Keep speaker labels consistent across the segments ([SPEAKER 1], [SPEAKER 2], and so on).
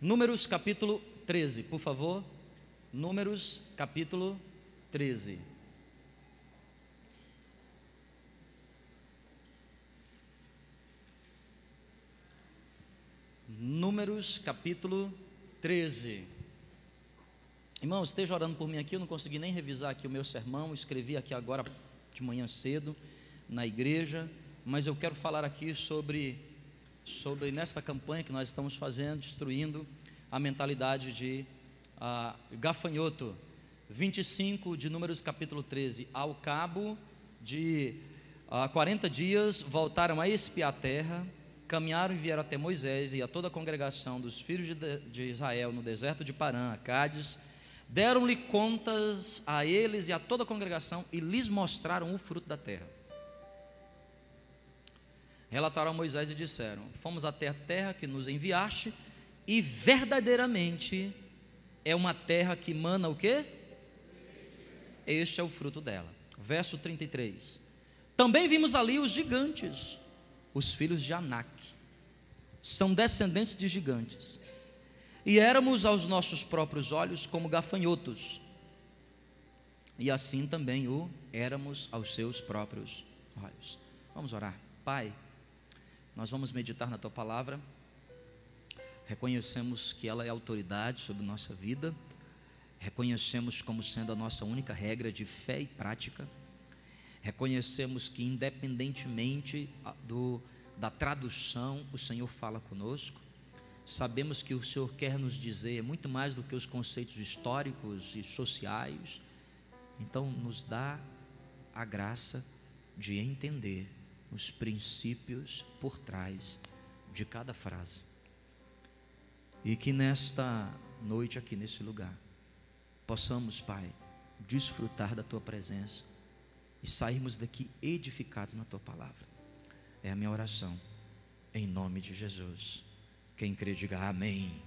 [SPEAKER 1] Números capítulo 13, por favor. Números capítulo 13. Números capítulo 13. Irmão, esteja orando por mim aqui. Eu não consegui nem revisar aqui o meu sermão. Escrevi aqui agora de manhã cedo na igreja. Mas eu quero falar aqui sobre, sobre nesta campanha que nós estamos fazendo, destruindo a mentalidade de uh, gafanhoto. 25 de Números capítulo 13. Ao cabo de ah, 40 dias, voltaram a espiar a terra caminharam e vieram até Moisés e a toda a congregação dos filhos de, de Israel no deserto de Parã, a Cádiz, deram-lhe contas a eles e a toda a congregação e lhes mostraram o fruto da terra. Relataram a Moisés e disseram: Fomos até a terra que nos enviaste, e verdadeiramente é uma terra que mana o quê? Este é o fruto dela. Verso 33. Também vimos ali os gigantes, os filhos de Anak, são descendentes de gigantes. E éramos aos nossos próprios olhos como gafanhotos. E assim também o éramos aos seus próprios olhos. Vamos orar. Pai, nós vamos meditar na tua palavra. Reconhecemos que ela é autoridade sobre nossa vida. Reconhecemos como sendo a nossa única regra de fé e prática Reconhecemos que, independentemente do, da tradução, o Senhor fala conosco. Sabemos que o Senhor quer nos dizer muito mais do que os conceitos históricos e sociais. Então, nos dá a graça de entender os princípios por trás de cada frase. E que nesta noite, aqui nesse lugar, possamos, Pai, desfrutar da Tua presença e sairmos daqui edificados na tua palavra. É a minha oração, em nome de Jesus. Quem crê, diga amém.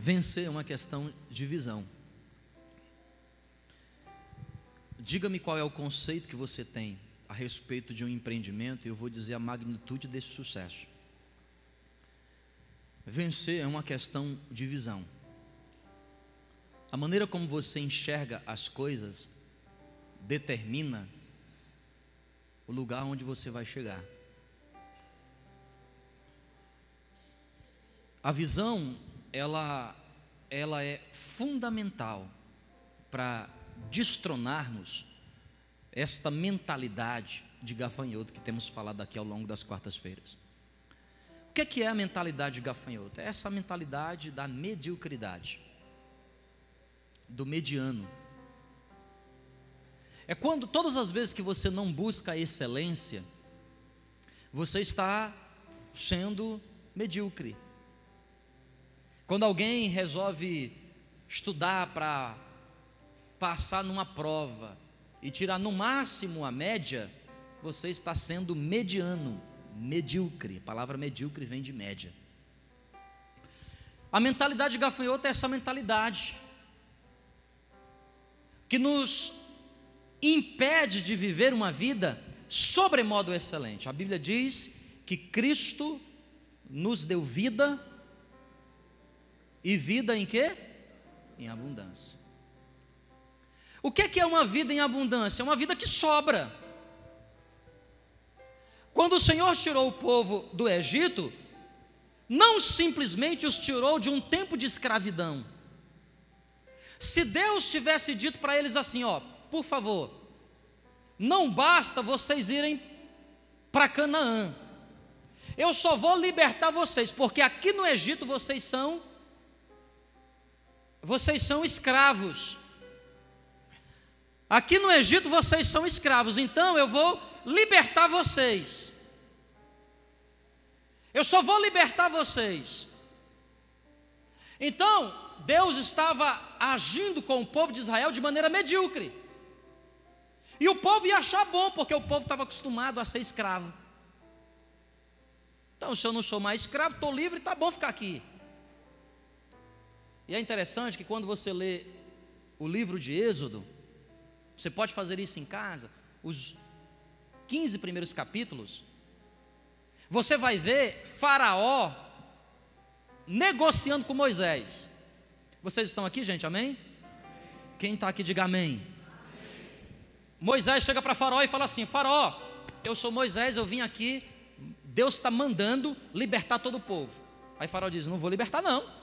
[SPEAKER 1] Vencer é uma questão de visão. Diga-me qual é o conceito que você tem a respeito de um empreendimento, eu vou dizer a magnitude desse sucesso. Vencer é uma questão de visão. A maneira como você enxerga as coisas determina o lugar onde você vai chegar. A visão, ela, ela é fundamental para destronarmos esta mentalidade de gafanhoto que temos falado aqui ao longo das quartas-feiras. O que é, que é a mentalidade de gafanhoto? É essa mentalidade da mediocridade, do mediano. É quando todas as vezes que você não busca a excelência, você está sendo medíocre. Quando alguém resolve estudar para passar numa prova, e tirar no máximo a média, você está sendo mediano, medíocre. A palavra medíocre vem de média. A mentalidade de gafanhoto é essa mentalidade que nos impede de viver uma vida sobremodo excelente. A Bíblia diz que Cristo nos deu vida e vida em quê? Em abundância. O é que é uma vida em abundância? É uma vida que sobra. Quando o Senhor tirou o povo do Egito, não simplesmente os tirou de um tempo de escravidão. Se Deus tivesse dito para eles assim, ó, por favor, não basta vocês irem para Canaã. Eu só vou libertar vocês, porque aqui no Egito vocês são vocês são escravos. Aqui no Egito vocês são escravos, então eu vou libertar vocês. Eu só vou libertar vocês. Então, Deus estava agindo com o povo de Israel de maneira medíocre. E o povo ia achar bom, porque o povo estava acostumado a ser escravo. Então, se eu não sou mais escravo, estou livre, está bom ficar aqui. E é interessante que quando você lê o livro de Êxodo, você pode fazer isso em casa, os 15 primeiros capítulos, você vai ver Faraó negociando com Moisés. Vocês estão aqui, gente? Amém? Quem está aqui, diga amém. Moisés chega para Faraó e fala assim: Faraó, eu sou Moisés, eu vim aqui, Deus está mandando libertar todo o povo. Aí Faraó diz: Não vou libertar, não.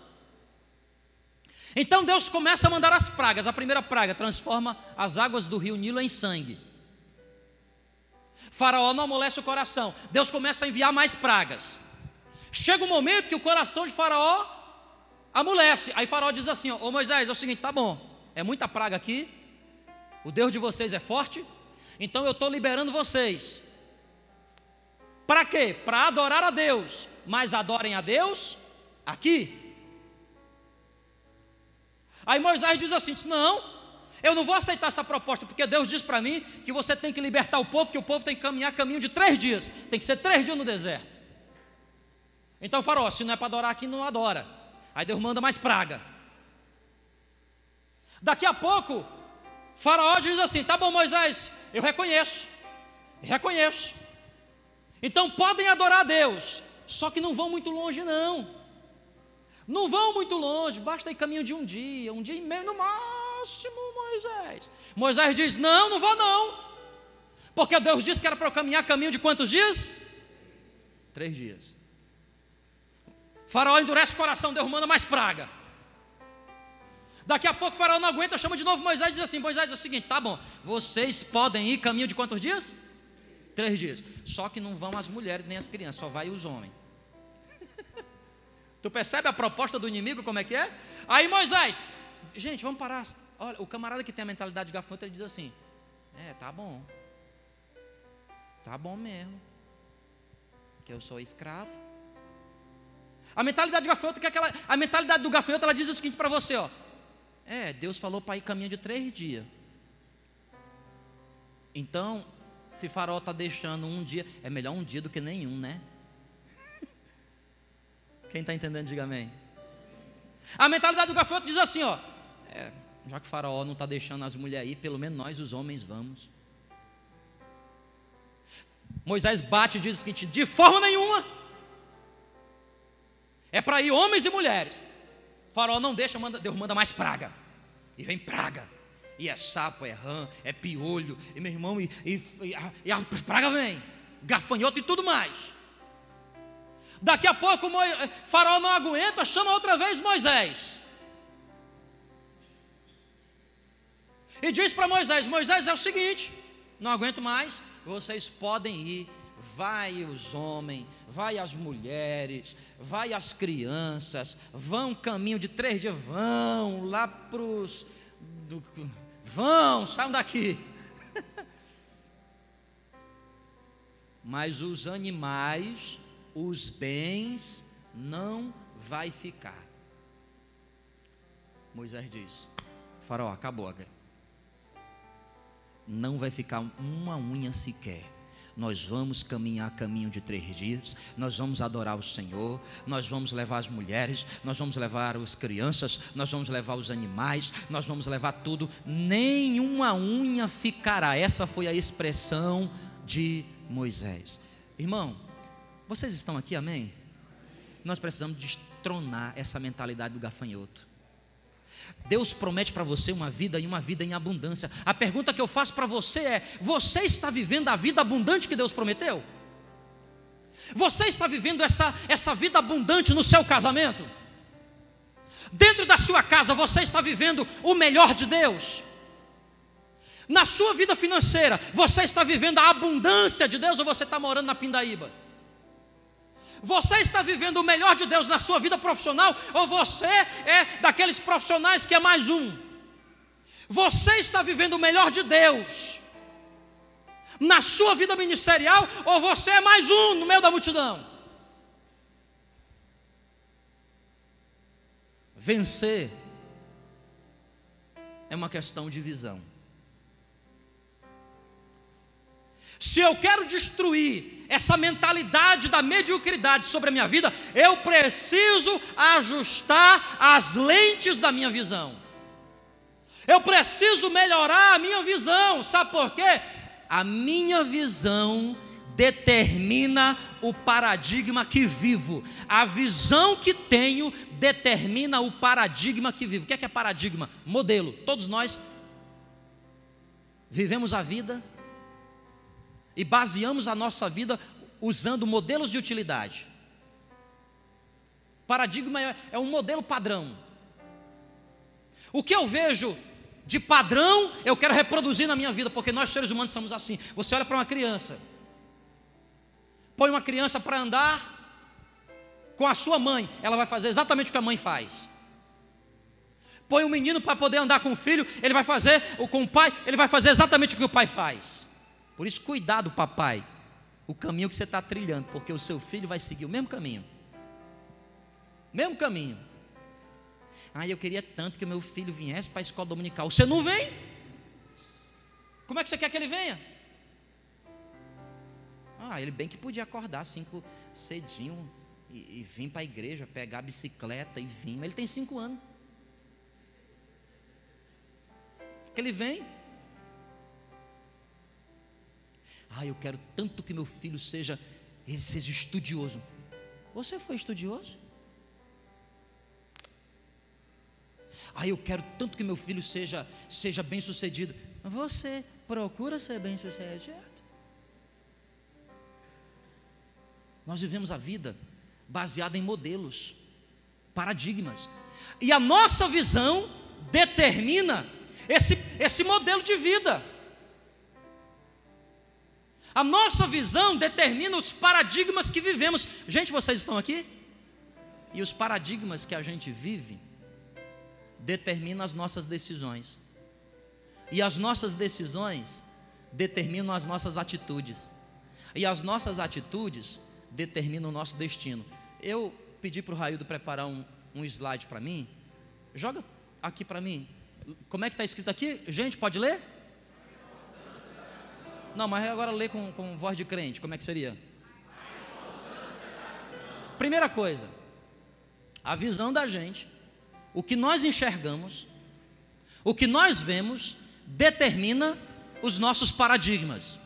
[SPEAKER 1] Então Deus começa a mandar as pragas. A primeira praga transforma as águas do rio Nilo em sangue. Faraó não amolece o coração. Deus começa a enviar mais pragas. Chega um momento que o coração de Faraó amolece. Aí Faraó diz assim: Ô Moisés, é o seguinte, tá bom, é muita praga aqui. O Deus de vocês é forte. Então eu estou liberando vocês. Para quê? Para adorar a Deus. Mas adorem a Deus aqui. Aí Moisés diz assim: Não, eu não vou aceitar essa proposta, porque Deus diz para mim que você tem que libertar o povo, que o povo tem que caminhar caminho de três dias, tem que ser três dias no deserto. Então, Faraó, se não é para adorar aqui, não adora. Aí Deus manda mais praga. Daqui a pouco, Faraó diz assim: Tá bom, Moisés, eu reconheço, reconheço. Então podem adorar a Deus, só que não vão muito longe, não. Não vão muito longe, basta ir caminho de um dia, um dia e meio no máximo, Moisés. Moisés diz: Não, não vou não. Porque Deus disse que era para eu caminhar caminho de quantos dias? Três dias. Faraó endurece o coração, Deus manda mais praga. Daqui a pouco faraó não aguenta, chama de novo Moisés e diz assim: Moisés, é o seguinte, tá bom, vocês podem ir caminho de quantos dias? Três dias. Só que não vão as mulheres nem as crianças, só vai os homens. Tu percebe a proposta do inimigo, como é que é? Aí Moisés, gente, vamos parar. Olha, o camarada que tem a mentalidade de gafanhoto, ele diz assim: É, tá bom. Tá bom mesmo. Que eu sou escravo. A mentalidade do gafanhoto, que é aquela, a mentalidade do gafanhoto, ela diz o seguinte para você, ó. É, Deus falou para ir caminho de três dias. Então, se farol está deixando um dia, é melhor um dia do que nenhum, né? Quem está entendendo, diga amém. A mentalidade do gafanhoto diz assim, ó. É, já que o faraó não está deixando as mulheres ir, pelo menos nós, os homens, vamos. Moisés bate e diz o seguinte: de forma nenhuma. É para ir homens e mulheres faraó não deixa, manda, Deus manda mais praga. E vem praga. E é sapo, é rã, é piolho, e meu irmão, e, e, e, a, e a praga vem, gafanhoto e tudo mais. Daqui a pouco o faraó não aguenta, chama outra vez Moisés. E diz para Moisés: Moisés é o seguinte, não aguento mais, vocês podem ir vai os homens, vai as mulheres, vai as crianças, vão caminho de três dias, vão lá para os. Vão, saiam daqui. Mas os animais, os bens, não vai ficar. Moisés diz: Faraó, acabou a guerra. Não vai ficar uma unha sequer nós vamos caminhar caminho de três dias, nós vamos adorar o Senhor, nós vamos levar as mulheres, nós vamos levar as crianças, nós vamos levar os animais, nós vamos levar tudo, nenhuma unha ficará. Essa foi a expressão de Moisés. Irmão, vocês estão aqui, amém? Nós precisamos destronar essa mentalidade do gafanhoto. Deus promete para você uma vida e uma vida em abundância. A pergunta que eu faço para você é: você está vivendo a vida abundante que Deus prometeu? Você está vivendo essa, essa vida abundante no seu casamento? Dentro da sua casa, você está vivendo o melhor de Deus? Na sua vida financeira, você está vivendo a abundância de Deus ou você está morando na pindaíba? Você está vivendo o melhor de Deus na sua vida profissional ou você é daqueles profissionais que é mais um? Você está vivendo o melhor de Deus na sua vida ministerial ou você é mais um no meio da multidão? Vencer é uma questão de visão. Se eu quero destruir essa mentalidade da mediocridade sobre a minha vida, eu preciso ajustar as lentes da minha visão. Eu preciso melhorar a minha visão. Sabe por quê? A minha visão determina o paradigma que vivo. A visão que tenho determina o paradigma que vivo. O que é, que é paradigma? Modelo. Todos nós vivemos a vida e baseamos a nossa vida usando modelos de utilidade. Paradigma é, é um modelo padrão. O que eu vejo de padrão, eu quero reproduzir na minha vida, porque nós seres humanos somos assim. Você olha para uma criança, põe uma criança para andar com a sua mãe, ela vai fazer exatamente o que a mãe faz. Põe um menino para poder andar com o filho, ele vai fazer, ou com o pai, ele vai fazer exatamente o que o pai faz. Por isso, cuidado, papai, o caminho que você está trilhando, porque o seu filho vai seguir o mesmo caminho. Mesmo caminho. Ah, eu queria tanto que meu filho viesse para a escola dominical. Você não vem? Como é que você quer que ele venha? Ah, ele bem que podia acordar cinco cedinho e, e vir para a igreja, pegar a bicicleta e vir. Mas ele tem cinco anos. Que ele vem. Ah, eu quero tanto que meu filho seja, ele seja estudioso. Você foi estudioso? Ah, eu quero tanto que meu filho seja, seja bem sucedido. Você procura ser bem sucedido. Nós vivemos a vida baseada em modelos, paradigmas. E a nossa visão determina esse, esse modelo de vida. A nossa visão determina os paradigmas que vivemos. Gente, vocês estão aqui? E os paradigmas que a gente vive determinam as nossas decisões. E as nossas decisões determinam as nossas atitudes. E as nossas atitudes determina o nosso destino. Eu pedi para o Raildo preparar um, um slide para mim. Joga aqui para mim. Como é que está escrito aqui? Gente, pode ler? Não, mas agora lê com, com voz de crente. Como é que seria? Primeira coisa, a visão da gente, o que nós enxergamos, o que nós vemos, determina os nossos paradigmas,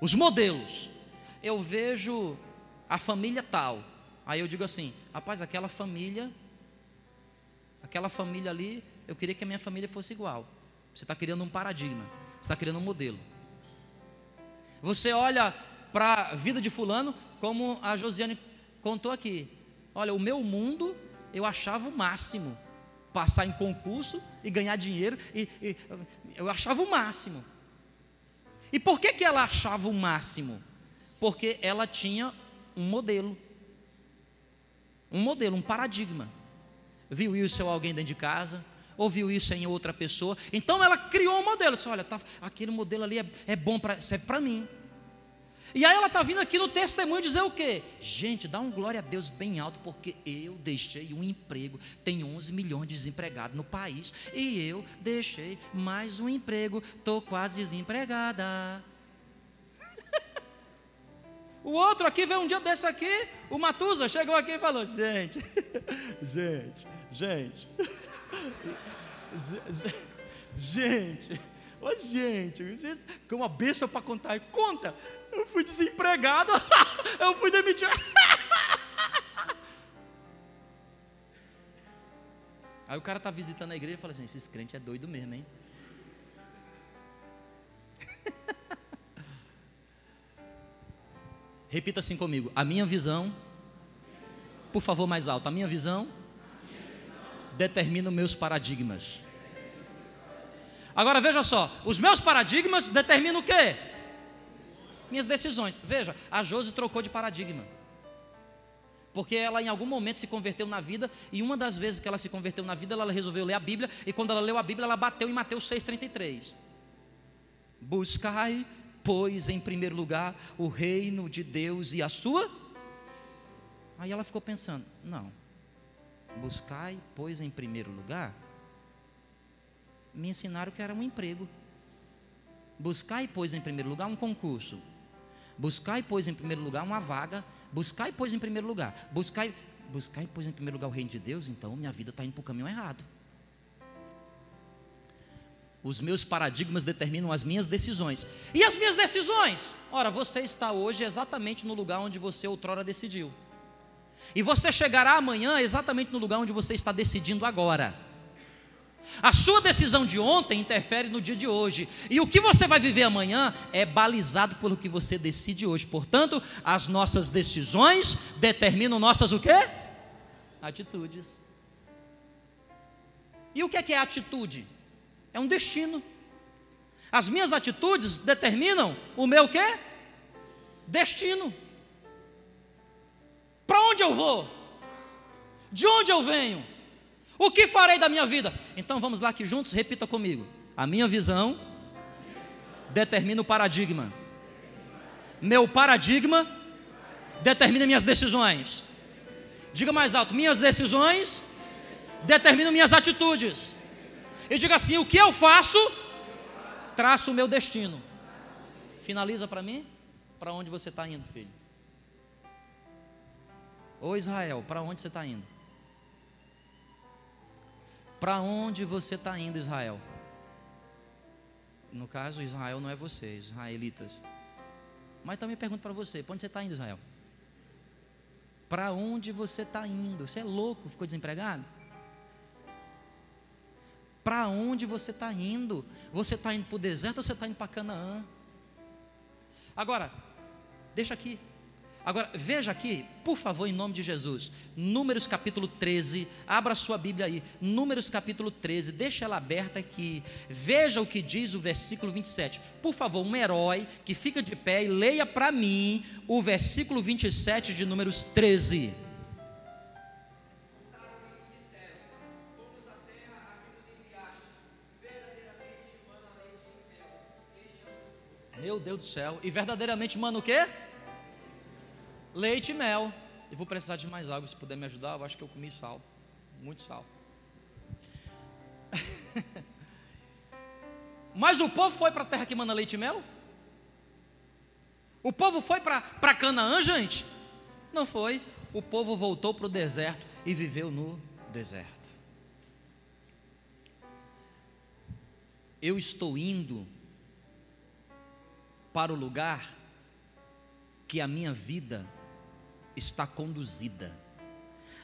[SPEAKER 1] os modelos. Eu vejo a família tal. Aí eu digo assim, rapaz, aquela família, aquela família ali, eu queria que a minha família fosse igual. Você está criando um paradigma, você está criando um modelo. Você olha para a vida de fulano, como a Josiane contou aqui. Olha, o meu mundo eu achava o máximo. Passar em concurso e ganhar dinheiro. E, e, eu achava o máximo. E por que, que ela achava o máximo? Porque ela tinha um modelo. Um modelo, um paradigma. Viu isso em alguém dentro de casa, ouviu isso em outra pessoa. Então ela criou um modelo. Disse, olha, tá, aquele modelo ali é, é bom, pra, serve para mim. E aí ela está vindo aqui no testemunho dizer o quê? Gente, dá um glória a Deus bem alto, porque eu deixei um emprego, tem 11 milhões de desempregados no país, e eu deixei mais um emprego, estou quase desempregada. O outro aqui veio um dia desse aqui, o Matusa chegou aqui e falou: gente, gente, gente, gente, ô gente, com uma bênção para contar, e conta, eu fui desempregado, eu fui demitido. Aí o cara está visitando a igreja e fala assim: esses crentes é doido mesmo, hein? Repita assim comigo: a minha visão, por favor, mais alto, a minha visão determina os meus paradigmas. Agora veja só, os meus paradigmas determinam o quê? Minhas decisões. Veja, a Josi trocou de paradigma. Porque ela em algum momento se converteu na vida, e uma das vezes que ela se converteu na vida, ela resolveu ler a Bíblia, e quando ela leu a Bíblia, ela bateu em Mateus 6,33. Buscai pois, em primeiro lugar, o reino de Deus e a sua. Aí ela ficou pensando: não, buscai, pois, em primeiro lugar. Me ensinaram que era um emprego. Buscai, pois, em primeiro lugar, um concurso. Buscai, pois, em primeiro lugar, uma vaga. Buscai, pois, em primeiro lugar. Buscai, buscai, pois, em primeiro lugar, o reino de Deus. Então, minha vida está indo para o caminho errado. Os meus paradigmas determinam as minhas decisões. E as minhas decisões? Ora, você está hoje exatamente no lugar onde você outrora decidiu. E você chegará amanhã exatamente no lugar onde você está decidindo agora. A sua decisão de ontem interfere no dia de hoje. E o que você vai viver amanhã é balizado pelo que você decide hoje. Portanto, as nossas decisões determinam nossas o quê? Atitudes. E o que é que é atitude? É um destino. As minhas atitudes determinam o meu quê? Destino. Onde eu vou? De onde eu venho? O que farei da minha vida? Então vamos lá aqui juntos, repita comigo. A minha visão determina o paradigma. Meu paradigma determina minhas decisões. Diga mais alto: minhas decisões determinam minhas atitudes. E diga assim: o que eu faço traça o meu destino. Finaliza para mim. Para onde você está indo, filho? Ô Israel, para onde você está indo? Para onde você está indo, Israel? No caso, Israel não é você, israelitas. Mas também pergunto para você: para onde você está indo, Israel? Para onde você está indo? Você é louco? Ficou desempregado? Para onde você está indo? Você está indo para o deserto ou você está indo para Canaã? Agora, deixa aqui. Agora, veja aqui, por favor, em nome de Jesus, Números capítulo 13, abra sua Bíblia aí, Números capítulo 13, deixa ela aberta aqui, veja o que diz o versículo 27. Por favor, um herói que fica de pé e leia para mim o versículo 27 de Números 13. Meu Deus do céu, e verdadeiramente, mano, o quê? Leite e mel. E vou precisar de mais água, se puder me ajudar. Eu acho que eu comi sal, muito sal. Mas o povo foi para a terra que manda leite e mel? O povo foi para Canaã, gente? Não foi. O povo voltou para o deserto e viveu no deserto. Eu estou indo para o lugar que a minha vida está conduzida.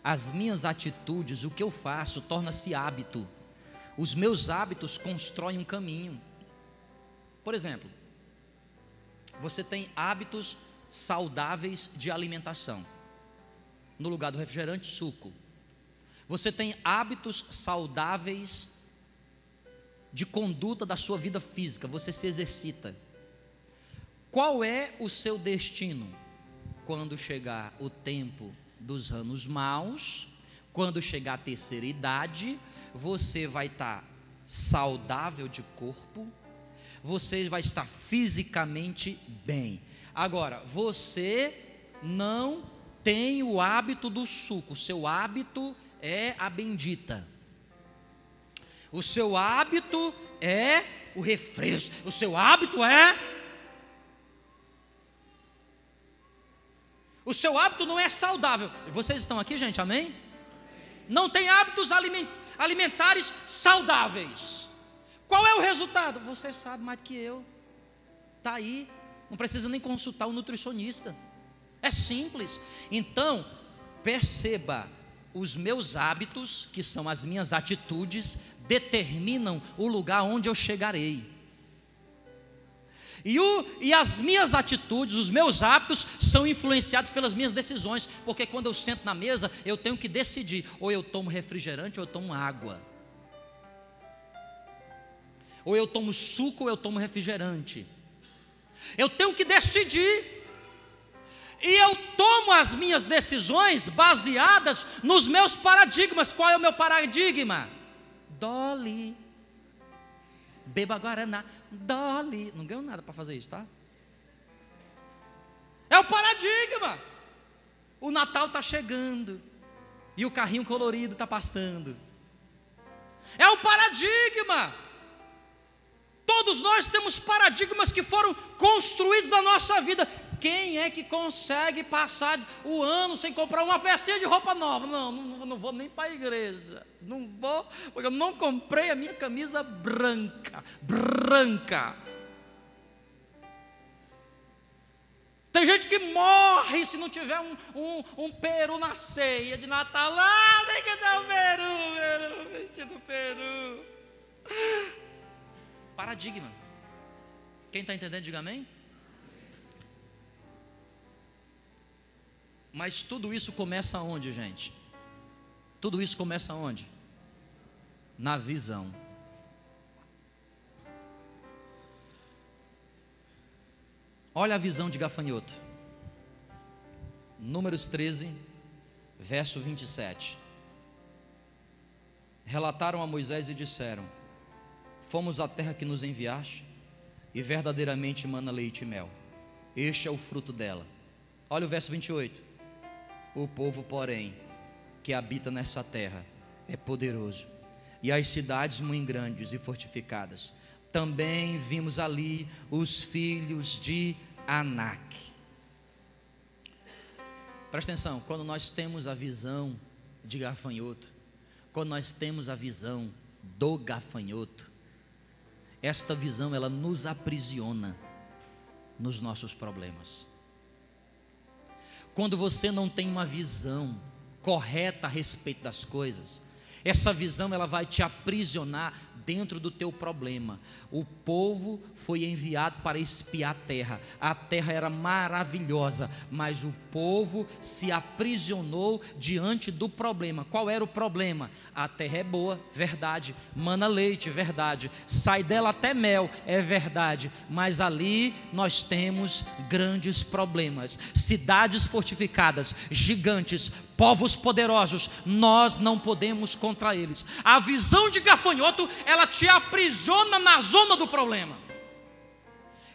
[SPEAKER 1] As minhas atitudes, o que eu faço, torna-se hábito. Os meus hábitos constroem um caminho. Por exemplo, você tem hábitos saudáveis de alimentação. No lugar do refrigerante, suco. Você tem hábitos saudáveis de conduta da sua vida física, você se exercita. Qual é o seu destino? Quando chegar o tempo dos anos maus, quando chegar a terceira idade, você vai estar saudável de corpo, você vai estar fisicamente bem. Agora, você não tem o hábito do suco, seu hábito é a bendita. O seu hábito é o refresco, o seu hábito é O seu hábito não é saudável. Vocês estão aqui, gente? Amém? Não tem hábitos alimentares saudáveis. Qual é o resultado? Você sabe mais do que eu. Está aí. Não precisa nem consultar o nutricionista. É simples. Então, perceba: os meus hábitos, que são as minhas atitudes, determinam o lugar onde eu chegarei. E, o, e as minhas atitudes, os meus hábitos são influenciados pelas minhas decisões, porque quando eu sento na mesa, eu tenho que decidir: ou eu tomo refrigerante ou eu tomo água. Ou eu tomo suco ou eu tomo refrigerante. Eu tenho que decidir. E eu tomo as minhas decisões baseadas nos meus paradigmas. Qual é o meu paradigma? Dolly. Beba Guaraná. Dolly. Não ganho nada para fazer isso, tá? É o paradigma. O Natal está chegando. E o carrinho colorido está passando. É o paradigma. Todos nós temos paradigmas que foram construídos na nossa vida. Quem é que consegue passar o ano sem comprar uma pecinha de roupa nova? Não, não, não vou nem para a igreja. Não vou, porque eu não comprei a minha camisa branca. Branca. Tem gente que morre se não tiver um, um, um peru na ceia de Natal. Ah, tem que dar um peru, peru, vestido peru. Paradigma. Quem está entendendo, diga amém. Mas tudo isso começa onde, gente? Tudo isso começa onde? Na visão. Olha a visão de gafanhoto. Números 13, verso 27. Relataram a Moisés e disseram: Fomos à terra que nos enviaste, e verdadeiramente mana leite e mel. Este é o fruto dela. Olha o verso 28. O povo, porém, que habita nessa terra é poderoso, e as cidades muito grandes e fortificadas. Também vimos ali os filhos de Anak. Presta atenção, quando nós temos a visão de gafanhoto, quando nós temos a visão do gafanhoto, esta visão ela nos aprisiona nos nossos problemas. Quando você não tem uma visão correta a respeito das coisas, essa visão ela vai te aprisionar dentro do teu problema. O povo foi enviado para espiar a terra. A terra era maravilhosa, mas o povo se aprisionou diante do problema. Qual era o problema? A terra é boa, verdade. Mana leite, verdade. Sai dela até mel, é verdade. Mas ali nós temos grandes problemas. Cidades fortificadas, gigantes, povos poderosos, nós não podemos contra eles. A visão de gafanhoto, ela te aprisiona na zona do problema.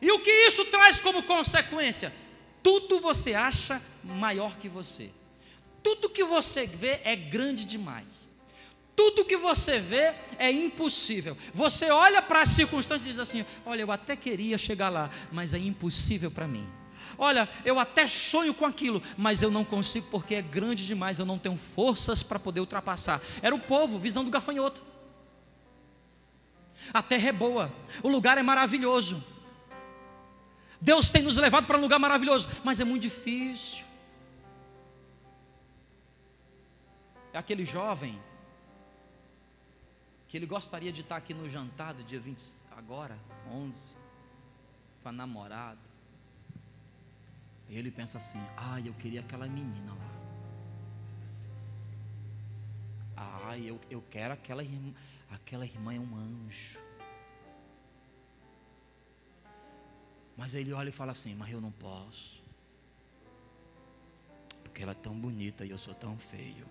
[SPEAKER 1] E o que isso traz como consequência? Tudo você acha maior que você. Tudo que você vê é grande demais. Tudo que você vê é impossível. Você olha para as circunstâncias e diz assim: Olha, eu até queria chegar lá, mas é impossível para mim. Olha, eu até sonho com aquilo, mas eu não consigo porque é grande demais, eu não tenho forças para poder ultrapassar. Era o povo, visão do gafanhoto. A terra é boa, o lugar é maravilhoso. Deus tem nos levado para um lugar maravilhoso, mas é muito difícil. É aquele jovem que ele gostaria de estar aqui no jantar do dia 20, agora, 11, com a namorada. E ele pensa assim: ah, eu queria aquela menina lá. Ah, eu, eu quero aquela irmã. Aquela irmã é um anjo. Mas ele olha e fala assim: Mas eu não posso. Porque ela é tão bonita e eu sou tão feio.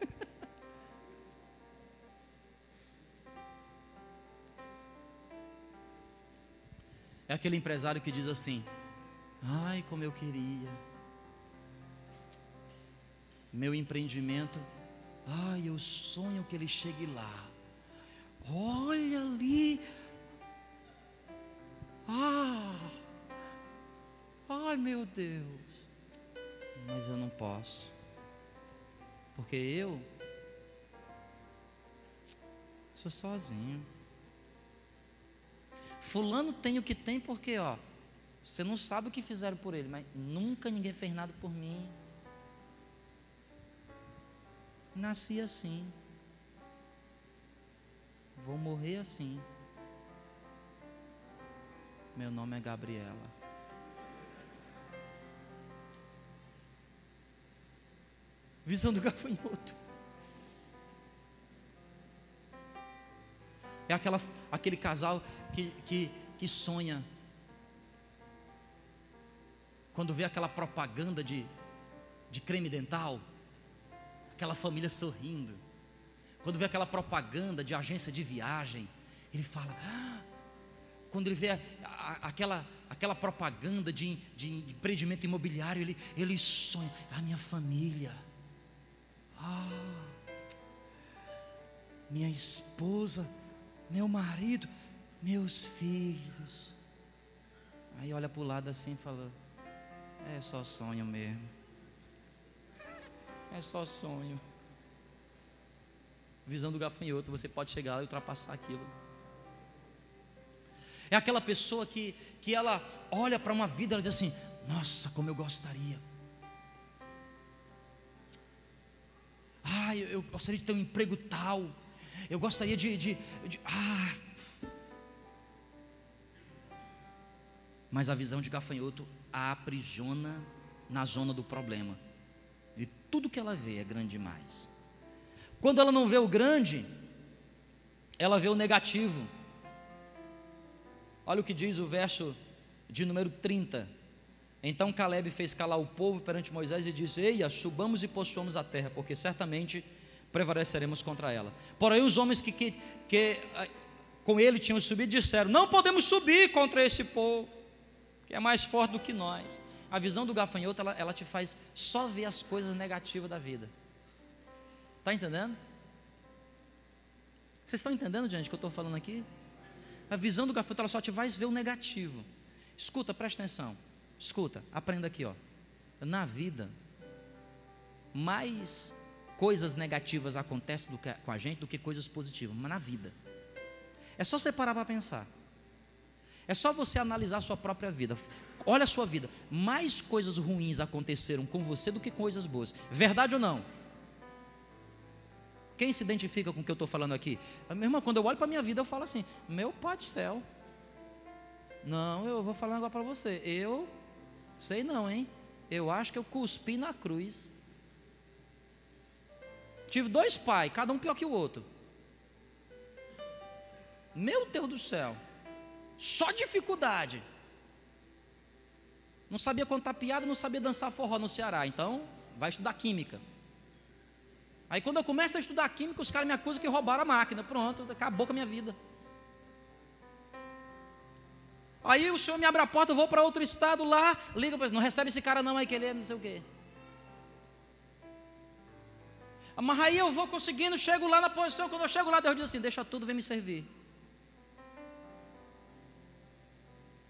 [SPEAKER 1] é aquele empresário que diz assim: Ai, como eu queria. Meu empreendimento, ai, eu sonho que ele chegue lá. Olha ali. Ah! Ai, meu Deus. Mas eu não posso. Porque eu sou sozinho. Fulano tem o que tem porque, ó, você não sabe o que fizeram por ele, mas nunca ninguém fez nada por mim. Nasci assim. Vou morrer assim. Meu nome é Gabriela. Visão do gafanhoto. É aquela, aquele casal que, que, que sonha quando vê aquela propaganda de, de creme dental, aquela família sorrindo, quando vê aquela propaganda de agência de viagem, ele fala, ah, quando ele vê a, a, aquela, aquela propaganda de, de, empreendimento imobiliário, ele, ele sonha, a minha família, ah, minha esposa, meu marido, meus filhos. Aí olha para o lado assim e fala: É só sonho mesmo. É só sonho. Visão do gafanhoto, você pode chegar lá e ultrapassar aquilo. É aquela pessoa que, que ela olha para uma vida e diz assim: Nossa, como eu gostaria. Ah, eu, eu, gostaria de ter um emprego tal. Eu gostaria de. de, de ah. Mas a visão de gafanhoto a aprisiona na zona do problema. E tudo que ela vê é grande demais. Quando ela não vê o grande, ela vê o negativo. Olha o que diz o verso de número 30. Então Caleb fez calar o povo perante Moisés e disse: Eia, subamos e possuamos a terra, porque certamente prevaleceremos contra ela. Porém, os homens que, que, que com ele tinham subido disseram: Não podemos subir contra esse povo, que é mais forte do que nós. A visão do gafanhoto, ela, ela te faz só ver as coisas negativas da vida. Está entendendo? Vocês estão entendendo, gente, o que eu estou falando aqui? A visão do gafanhoto ela só te vai ver o negativo. Escuta, presta atenção. Escuta, aprenda aqui, ó. Na vida, mais coisas negativas acontecem que, com a gente do que coisas positivas, mas na vida. É só você parar para pensar. É só você analisar a sua própria vida. Olha a sua vida. Mais coisas ruins aconteceram com você do que coisas boas. Verdade ou não? Quem se identifica com o que eu estou falando aqui? A minha irmã, quando eu olho para a minha vida, eu falo assim: Meu Pai do céu. Não, eu vou falar agora para você. Eu sei não, hein? Eu acho que eu cuspi na cruz. Tive dois pais, cada um pior que o outro. Meu Deus do céu. Só dificuldade. Não sabia contar piada, não sabia dançar forró no Ceará. Então, vai estudar química. Aí quando eu começo a estudar química, os caras me acusam que roubaram a máquina. Pronto, acabou com a minha vida. Aí o senhor me abre a porta, eu vou para outro estado lá, liga para não recebe esse cara não, aí que ele é não sei o quê. Mas aí eu vou conseguindo, chego lá na posição, quando eu chego lá, Deus diz assim, deixa tudo, vem me servir.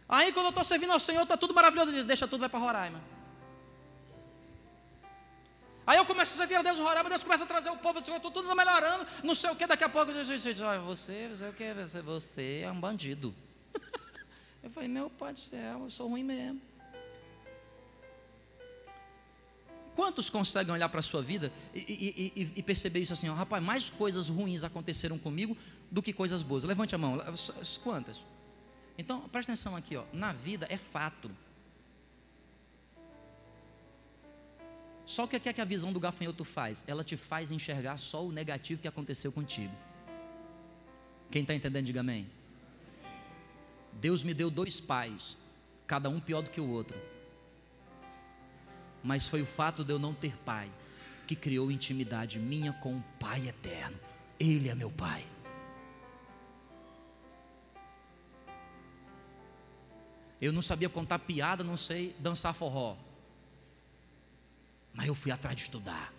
[SPEAKER 1] Aí quando eu estou servindo ao Senhor, está tudo maravilhoso, Deus diz, deixa tudo, vai para Roraima. Aí eu começo a servir a Deus, orar, Deus começa a trazer o povo, estou tudo melhorando, não sei o que, daqui a pouco, diz, você, você, o que, você, você é um bandido. eu falei, meu pai do céu, eu sou ruim mesmo. Quantos conseguem olhar para a sua vida e, e, e, e, perceber isso assim, ó, rapaz, mais coisas ruins aconteceram comigo do que coisas boas? Levante a mão, quantas? Então, preste atenção aqui, ó, na vida é fato. Só o que é que a visão do gafanhoto faz? Ela te faz enxergar só o negativo que aconteceu contigo. Quem está entendendo, diga amém. Deus me deu dois pais, cada um pior do que o outro. Mas foi o fato de eu não ter pai que criou intimidade minha com o Pai eterno. Ele é meu pai. Eu não sabia contar piada, não sei dançar forró. Mas eu fui atrás de estudar.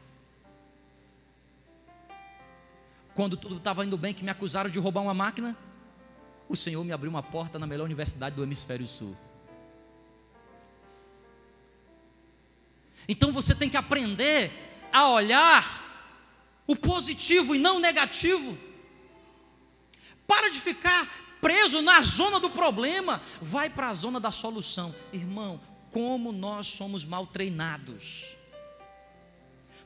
[SPEAKER 1] Quando tudo estava indo bem, que me acusaram de roubar uma máquina, o Senhor me abriu uma porta na melhor universidade do hemisfério sul. Então você tem que aprender a olhar o positivo e não o negativo. Para de ficar preso na zona do problema, vai para a zona da solução. Irmão, como nós somos mal treinados.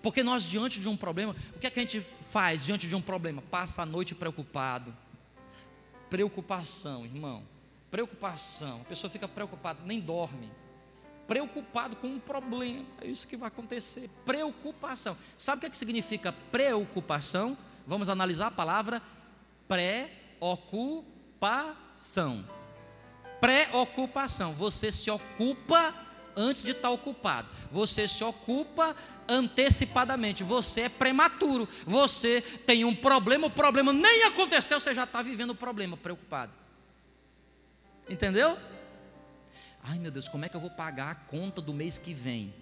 [SPEAKER 1] Porque nós, diante de um problema, o que é que a gente faz diante de um problema? Passa a noite preocupado. Preocupação, irmão. Preocupação. A pessoa fica preocupada, nem dorme. Preocupado com um problema. É isso que vai acontecer. Preocupação. Sabe o que, é que significa preocupação? Vamos analisar a palavra preocupação. Preocupação. Você se ocupa antes de estar ocupado. Você se ocupa antecipadamente. Você é prematuro. Você tem um problema, o problema nem aconteceu, você já está vivendo o problema, preocupado. Entendeu? Ai meu Deus, como é que eu vou pagar a conta do mês que vem?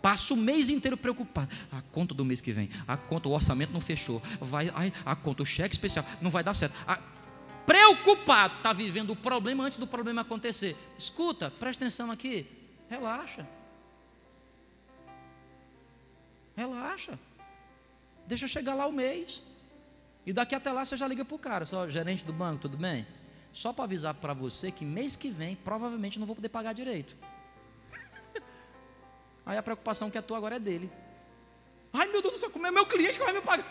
[SPEAKER 1] Passo o mês inteiro preocupado. A conta do mês que vem, a conta, o orçamento não fechou. Vai, ai, a conta, o cheque especial, não vai dar certo. A... preocupado, está vivendo o problema antes do problema acontecer. Escuta, presta atenção aqui, relaxa. Relaxa. Deixa chegar lá o mês. E daqui até lá você já liga para o cara, só gerente do banco, tudo bem? Só para avisar para você que mês que vem provavelmente não vou poder pagar direito. Aí a preocupação que é tua agora é dele. Ai meu Deus do céu, como é meu cliente que vai me pagar?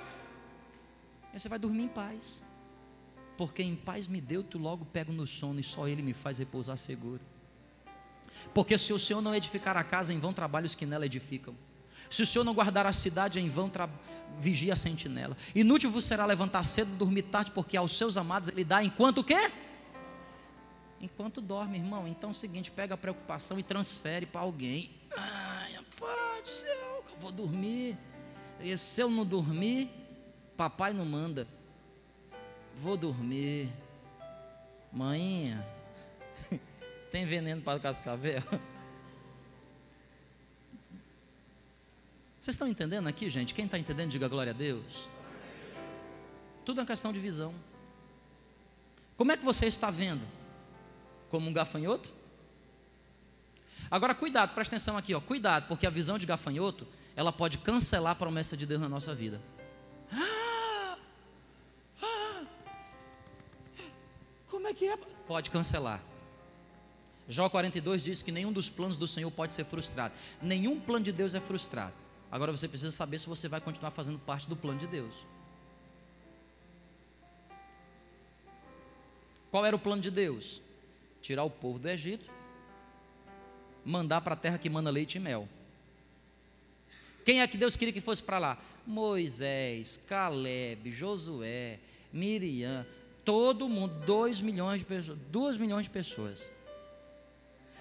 [SPEAKER 1] Aí você vai dormir em paz. Porque em paz me deu, tu logo pego no sono e só ele me faz repousar seguro. Porque se o Senhor não edificar a casa, em vão trabalhos que nela edificam. Se o Senhor não guardar a cidade, em vão vigia a sentinela. Inútil vos será levantar cedo, dormir tarde, porque aos seus amados ele dá enquanto o quê? Enquanto dorme, irmão. Então é o seguinte, pega a preocupação e transfere para alguém. Ai, do céu, eu vou dormir. E se eu não dormir, papai não manda. Vou dormir. Mãinha, tem veneno para cascavel? Vocês estão entendendo aqui, gente? Quem está entendendo, diga glória a Deus. Tudo é uma questão de visão. Como é que você está vendo? Como um gafanhoto? Agora, cuidado, presta atenção aqui, ó, cuidado, porque a visão de gafanhoto, ela pode cancelar a promessa de Deus na nossa vida. Que é? Pode cancelar. Jó 42 diz que nenhum dos planos do Senhor pode ser frustrado. Nenhum plano de Deus é frustrado. Agora você precisa saber se você vai continuar fazendo parte do plano de Deus. Qual era o plano de Deus? Tirar o povo do Egito, mandar para a terra que manda leite e mel. Quem é que Deus queria que fosse para lá? Moisés, Caleb, Josué, Miriam, todo mundo, dois milhões de pessoas, duas milhões de pessoas.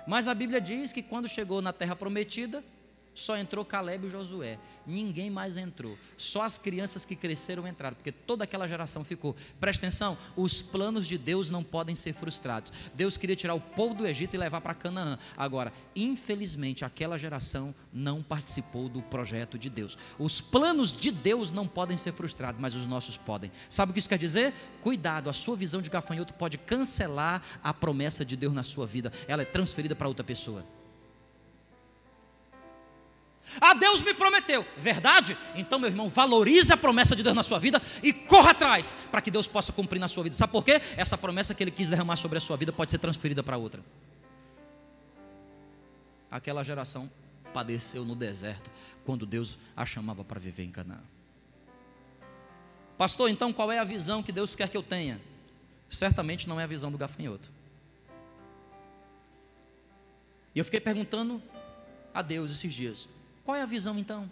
[SPEAKER 1] Mas a Bíblia diz que quando chegou na terra prometida, só entrou Caleb e Josué. Ninguém mais entrou. Só as crianças que cresceram entraram, porque toda aquela geração ficou. Presta atenção: os planos de Deus não podem ser frustrados. Deus queria tirar o povo do Egito e levar para Canaã. Agora, infelizmente, aquela geração não participou do projeto de Deus. Os planos de Deus não podem ser frustrados, mas os nossos podem. Sabe o que isso quer dizer? Cuidado, a sua visão de gafanhoto pode cancelar a promessa de Deus na sua vida. Ela é transferida para outra pessoa. Ah, Deus me prometeu. Verdade? Então, meu irmão, valorize a promessa de Deus na sua vida e corra atrás para que Deus possa cumprir na sua vida. Sabe por quê? Essa promessa que Ele quis derramar sobre a sua vida pode ser transferida para outra. Aquela geração padeceu no deserto quando Deus a chamava para viver em Canaã. Pastor, então qual é a visão que Deus quer que eu tenha? Certamente não é a visão do gafanhoto. E eu fiquei perguntando a Deus esses dias: qual é a visão então?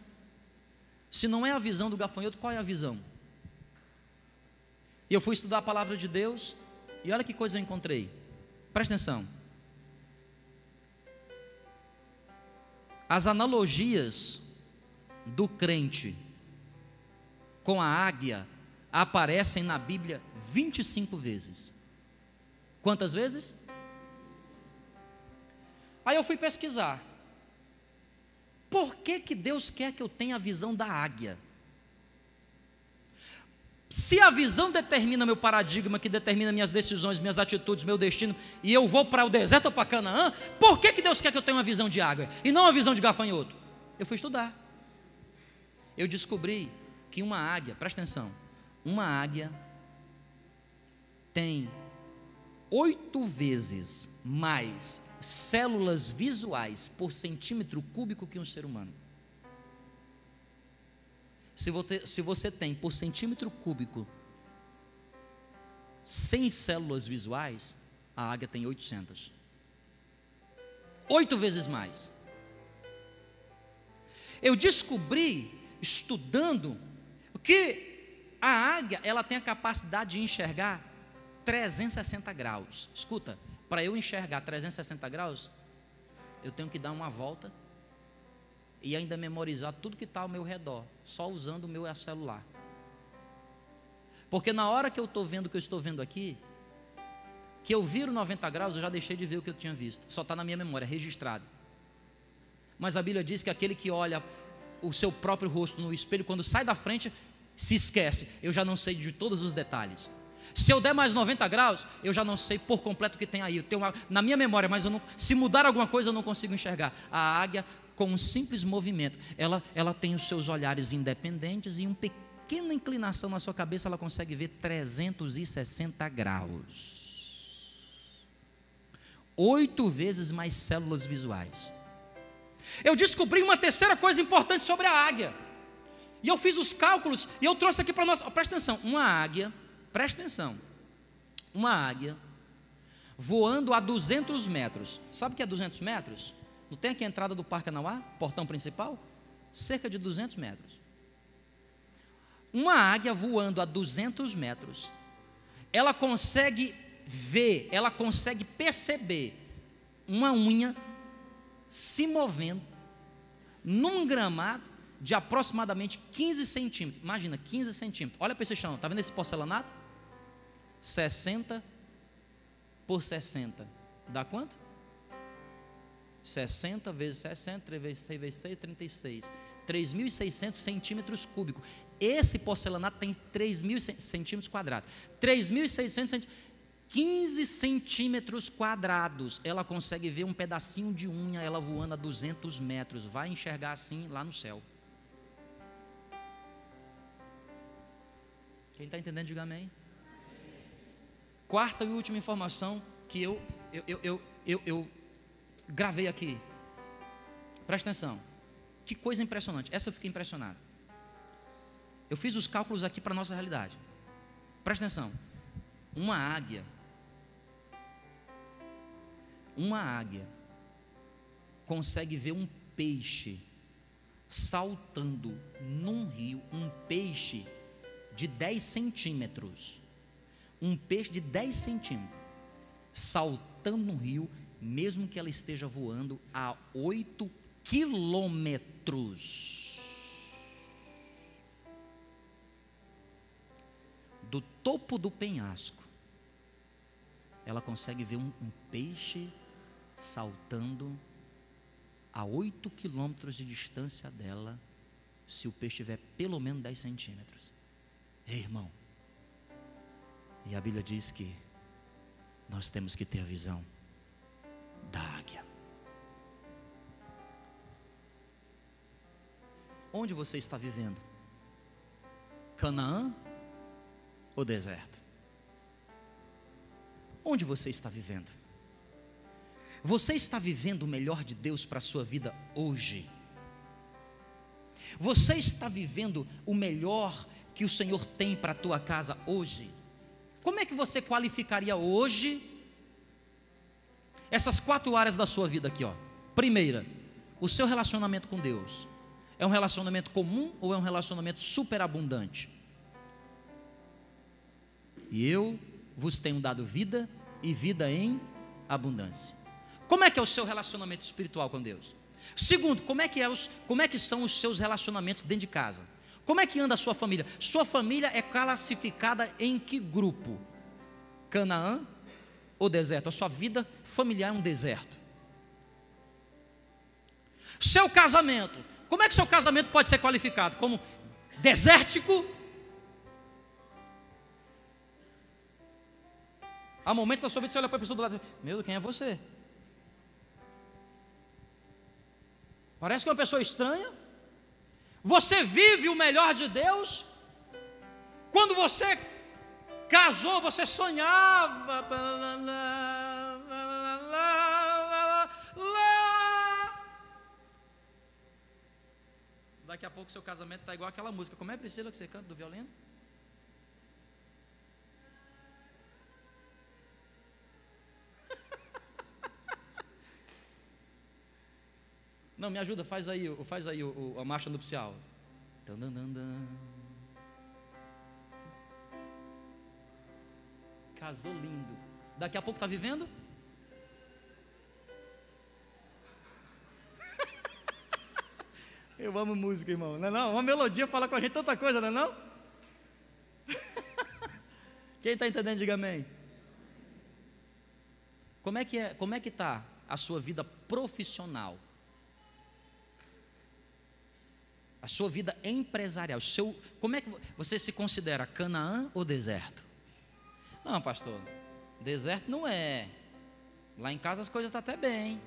[SPEAKER 1] Se não é a visão do gafanhoto, qual é a visão? E eu fui estudar a palavra de Deus, e olha que coisa eu encontrei. Presta atenção. As analogias do crente com a águia aparecem na Bíblia 25 vezes. Quantas vezes? Aí eu fui pesquisar. Por que, que Deus quer que eu tenha a visão da águia? Se a visão determina meu paradigma, que determina minhas decisões, minhas atitudes, meu destino, e eu vou para o deserto ou para Canaã, por que, que Deus quer que eu tenha uma visão de águia e não uma visão de gafanhoto? Eu fui estudar. Eu descobri que uma águia, presta atenção, uma águia tem oito vezes mais células visuais por centímetro cúbico que um ser humano. Se você, se você tem por centímetro cúbico 100 células visuais, a águia tem 800. Oito vezes mais. Eu descobri, estudando, que a águia ela tem a capacidade de enxergar 360 graus. Escuta, para eu enxergar 360 graus, eu tenho que dar uma volta e ainda memorizar tudo que está ao meu redor, só usando o meu celular. Porque na hora que eu estou vendo o que eu estou vendo aqui, que eu viro 90 graus, eu já deixei de ver o que eu tinha visto. Só está na minha memória, registrado. Mas a Bíblia diz que aquele que olha o seu próprio rosto no espelho, quando sai da frente, se esquece. Eu já não sei de todos os detalhes. Se eu der mais 90 graus, eu já não sei por completo o que tem aí. Eu tenho uma, na minha memória, mas não, se mudar alguma coisa, eu não consigo enxergar. A águia, com um simples movimento, ela, ela tem os seus olhares independentes e uma pequena inclinação na sua cabeça, ela consegue ver 360 graus. Oito vezes mais células visuais. Eu descobri uma terceira coisa importante sobre a águia. E eu fiz os cálculos e eu trouxe aqui para nós. Presta atenção: uma águia, presta atenção. Uma águia voando a 200 metros. Sabe o que é 200 metros? Não tem aqui a entrada do Parque Anauá, portão principal? Cerca de 200 metros. Uma águia voando a 200 metros, ela consegue ver, ela consegue perceber uma unha se movendo num gramado de aproximadamente 15 centímetros. Imagina, 15 centímetros. Olha para esse chão, está vendo esse porcelanato? 60 por 60. Dá quanto? 60 vezes 60, 3 vezes 6 vezes 6, 36. 3.600 centímetros cúbicos. Esse porcelanato tem 3.000 centímetros quadrados. 3.600 centímetros. 15 centímetros quadrados. Ela consegue ver um pedacinho de unha, ela voando a 200 metros. Vai enxergar assim lá no céu. Quem está entendendo, diga amém. Quarta e última informação que eu, eu, eu, eu, eu, gravei aqui. Presta atenção. Que coisa impressionante. Essa eu fiquei impressionado. Eu fiz os cálculos aqui para a nossa realidade. Presta atenção. Uma águia. Uma águia consegue ver um peixe saltando num rio, um peixe de 10 centímetros. Um peixe de 10 centímetros, saltando no rio, mesmo que ela esteja voando a 8 quilômetros. Do topo do penhasco, ela consegue ver um, um peixe saltando a 8 quilômetros de distância dela, se o peixe tiver pelo menos 10 centímetros. Ei, irmão. E a Bíblia diz que nós temos que ter a visão da águia. Onde você está vivendo? Canaã ou deserto? Onde você está vivendo? Você está vivendo o melhor de Deus para a sua vida hoje? Você está vivendo o melhor que o Senhor tem para a tua casa hoje? Como é que você qualificaria hoje essas quatro áreas da sua vida aqui, ó? Primeira, o seu relacionamento com Deus. É um relacionamento comum ou é um relacionamento superabundante? E eu vos tenho dado vida e vida em abundância. Como é que é o seu relacionamento espiritual com Deus? Segundo, como é que, é os, como é que são os seus relacionamentos dentro de casa? Como é que anda a sua família? Sua família é classificada em que grupo? Canaã ou deserto? A sua vida familiar é um deserto. Seu casamento. Como é que seu casamento pode ser qualificado? Como desértico? Há momentos da sua vida que você olha para a pessoa do lado e diz, meu quem é você? Parece que é uma pessoa estranha. Você vive o melhor de Deus. Quando você casou, você sonhava. Daqui a pouco seu casamento está igual aquela música. Como é, Priscila, que você canta do violino? Não, me ajuda, faz aí, faz aí a marcha nupcial. Casou lindo. Daqui a pouco está vivendo? Eu amo música, irmão. Não é não? Uma melodia fala com a gente tanta coisa, não é não? Quem está entendendo, diga amém. Como é que é, como é que está a sua vida profissional? A sua vida empresarial, seu, como é que você se considera Canaã ou deserto? Não, pastor, deserto não é. Lá em casa as coisas estão tá até bem.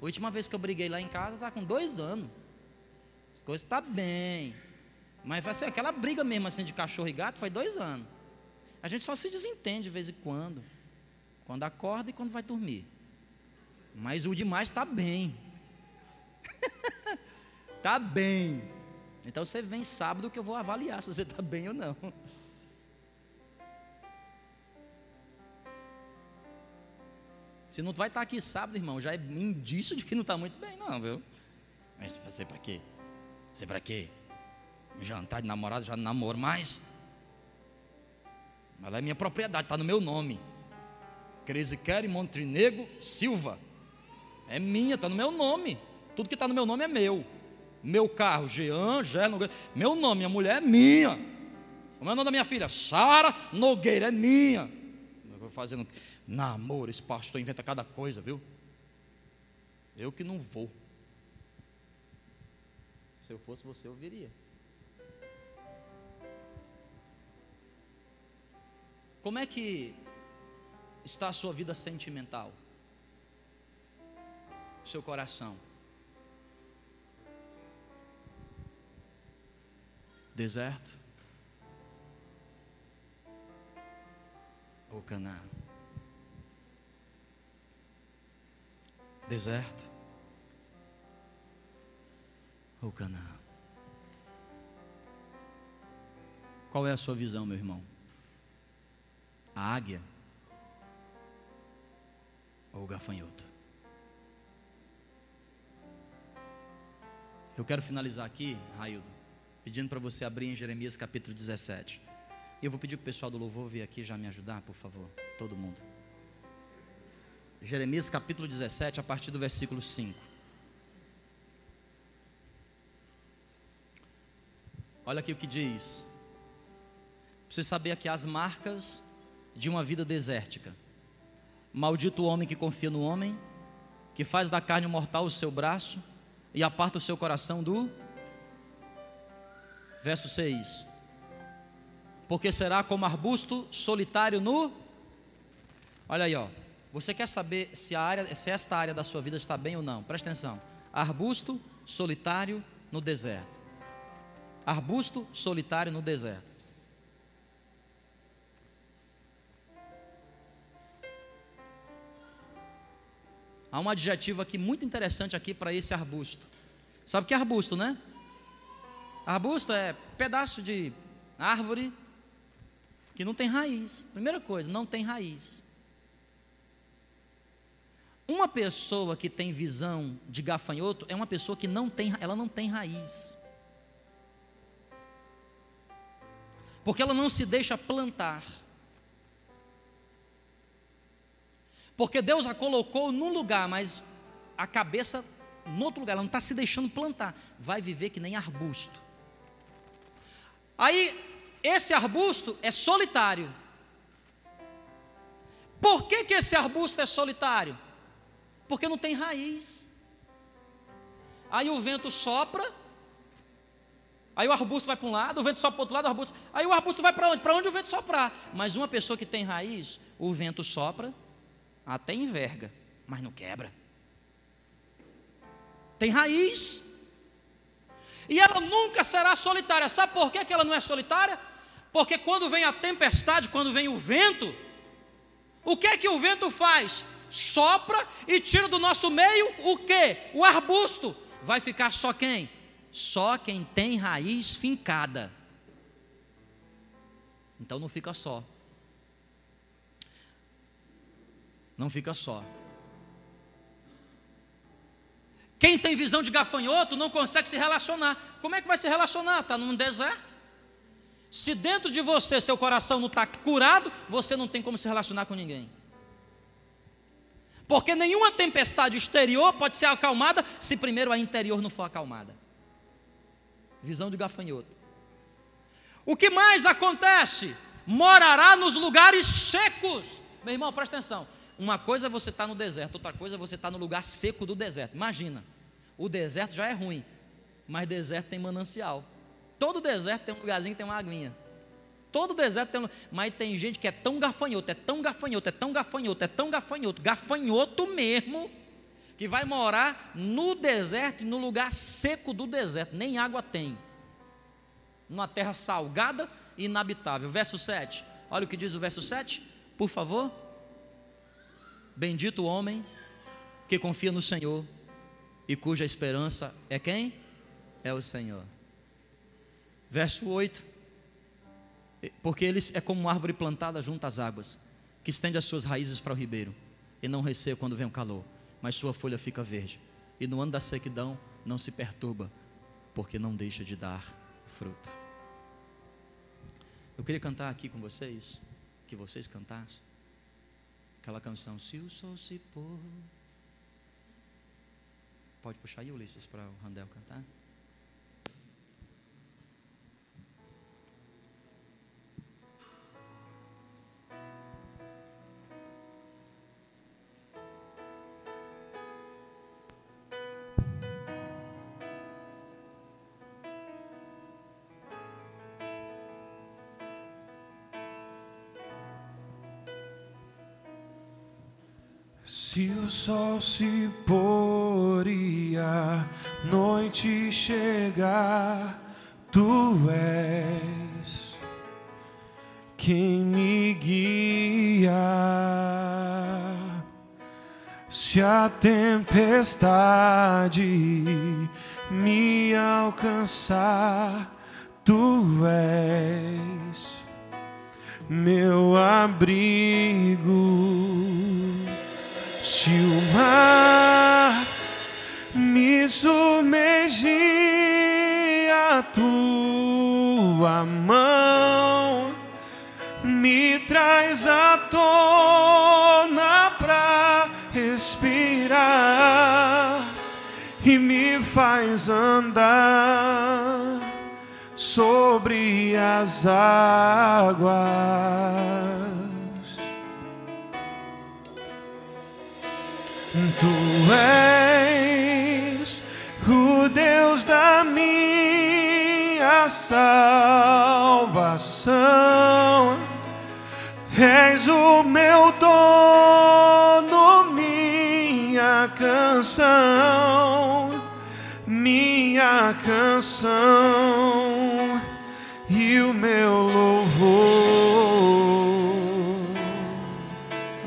[SPEAKER 1] A última vez que eu briguei lá em casa, está com dois anos. As coisas estão tá bem. Mas vai ser aquela briga mesmo assim de cachorro e gato, foi dois anos. A gente só se desentende de vez em quando. Quando acorda e quando vai dormir. Mas o demais está bem. Está bem. Então você vem sábado que eu vou avaliar se você está bem ou não. Se não vai estar aqui sábado, irmão, já é indício de que não está muito bem, não, viu? Mas você para quê? Você para quê? Jantar de namorado, já não namoro mais. Ela é minha propriedade, está no meu nome. Crisiquere Montenegro Silva. É minha, está no meu nome. Tudo que está no meu nome é meu. Meu carro, Jean, Gé, Nogueira. Meu nome, minha mulher é minha. Como é o nome da minha filha? Sara Nogueira, é minha. Eu fazendo namoro, esse pastor inventa cada coisa, viu? Eu que não vou. Se eu fosse você, eu viria. Como é que está a sua vida sentimental? Seu coração? Deserto? Ou Canaã? Deserto? Ou Canaã? Qual é a sua visão, meu irmão? A águia ou o gafanhoto? Eu quero finalizar aqui, Raildo, pedindo para você abrir em Jeremias capítulo 17. E eu vou pedir para o pessoal do louvor vir aqui já me ajudar, por favor, todo mundo. Jeremias capítulo 17, a partir do versículo 5. Olha aqui o que diz. Você saber aqui as marcas de uma vida desértica. Maldito o homem que confia no homem, que faz da carne mortal o seu braço e aparta o seu coração do. Verso 6. Porque será como arbusto solitário no. Olha aí, ó. Você quer saber se, a área, se esta área da sua vida está bem ou não? Presta atenção. Arbusto solitário no deserto. Arbusto solitário no deserto. Há um adjetivo aqui muito interessante aqui para esse arbusto. Sabe o que é arbusto, né? Arbusto é pedaço de árvore que não tem raiz. Primeira coisa, não tem raiz. Uma pessoa que tem visão de gafanhoto é uma pessoa que não tem, ela não tem raiz. Porque ela não se deixa plantar. Porque Deus a colocou num lugar, mas a cabeça no outro lugar, ela não está se deixando plantar, vai viver que nem arbusto. Aí, esse arbusto é solitário. Por que, que esse arbusto é solitário? Porque não tem raiz. Aí o vento sopra, aí o arbusto vai para um lado, o vento sopra para o outro lado, o arbusto. Aí o arbusto vai para onde? Para onde o vento soprar. Mas uma pessoa que tem raiz, o vento sopra, até enverga, mas não quebra. Tem raiz. E ela nunca será solitária. Sabe por que ela não é solitária? Porque quando vem a tempestade, quando vem o vento, o que é que o vento faz? Sopra e tira do nosso meio o que? O arbusto. Vai ficar só quem? Só quem tem raiz fincada. Então não fica só. não fica só. Quem tem visão de gafanhoto não consegue se relacionar. Como é que vai se relacionar? Está num deserto. Se dentro de você seu coração não está curado, você não tem como se relacionar com ninguém. Porque nenhuma tempestade exterior pode ser acalmada se primeiro a interior não for acalmada. Visão de gafanhoto. O que mais acontece? Morará nos lugares secos. Meu irmão, presta atenção. Uma coisa é você estar tá no deserto, outra coisa é você estar tá no lugar seco do deserto. Imagina, o deserto já é ruim, mas deserto tem manancial. Todo deserto tem um lugarzinho que tem uma aguinha. Todo deserto tem. Mas tem gente que é tão gafanhoto, é tão gafanhoto, é tão gafanhoto, é tão gafanhoto, gafanhoto mesmo, que vai morar no deserto, no lugar seco do deserto, nem água tem. Numa terra salgada e inabitável. Verso 7. Olha o que diz o verso 7, por favor. Bendito o homem que confia no Senhor e cuja esperança é quem? É o Senhor. Verso 8 porque ele é como uma árvore plantada junto às águas, que estende as suas raízes para o ribeiro, e não receia quando vem o calor, mas sua folha fica verde. E no ano da sequidão não se perturba, porque não deixa de dar fruto. Eu queria cantar aqui com vocês, que vocês cantassem, aquela canção, se o sol se pôr. Pode puxar aí, Ulisses, para o Randel cantar?
[SPEAKER 2] Se o sol se pôr e a noite chegar, tu és quem me guia. Se a tempestade me alcançar, tu és meu abrigo se o mar me submergir, a tua mão me traz à tona pra respirar e me faz andar sobre as águas. Tu és o Deus da minha salvação, és o meu dono, minha canção, minha canção e o meu louvor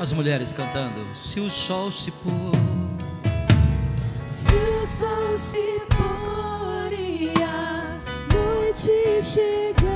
[SPEAKER 1] as mulheres cantando. Se o sol se pôr,
[SPEAKER 3] se o sol se pôr e a noite chegar,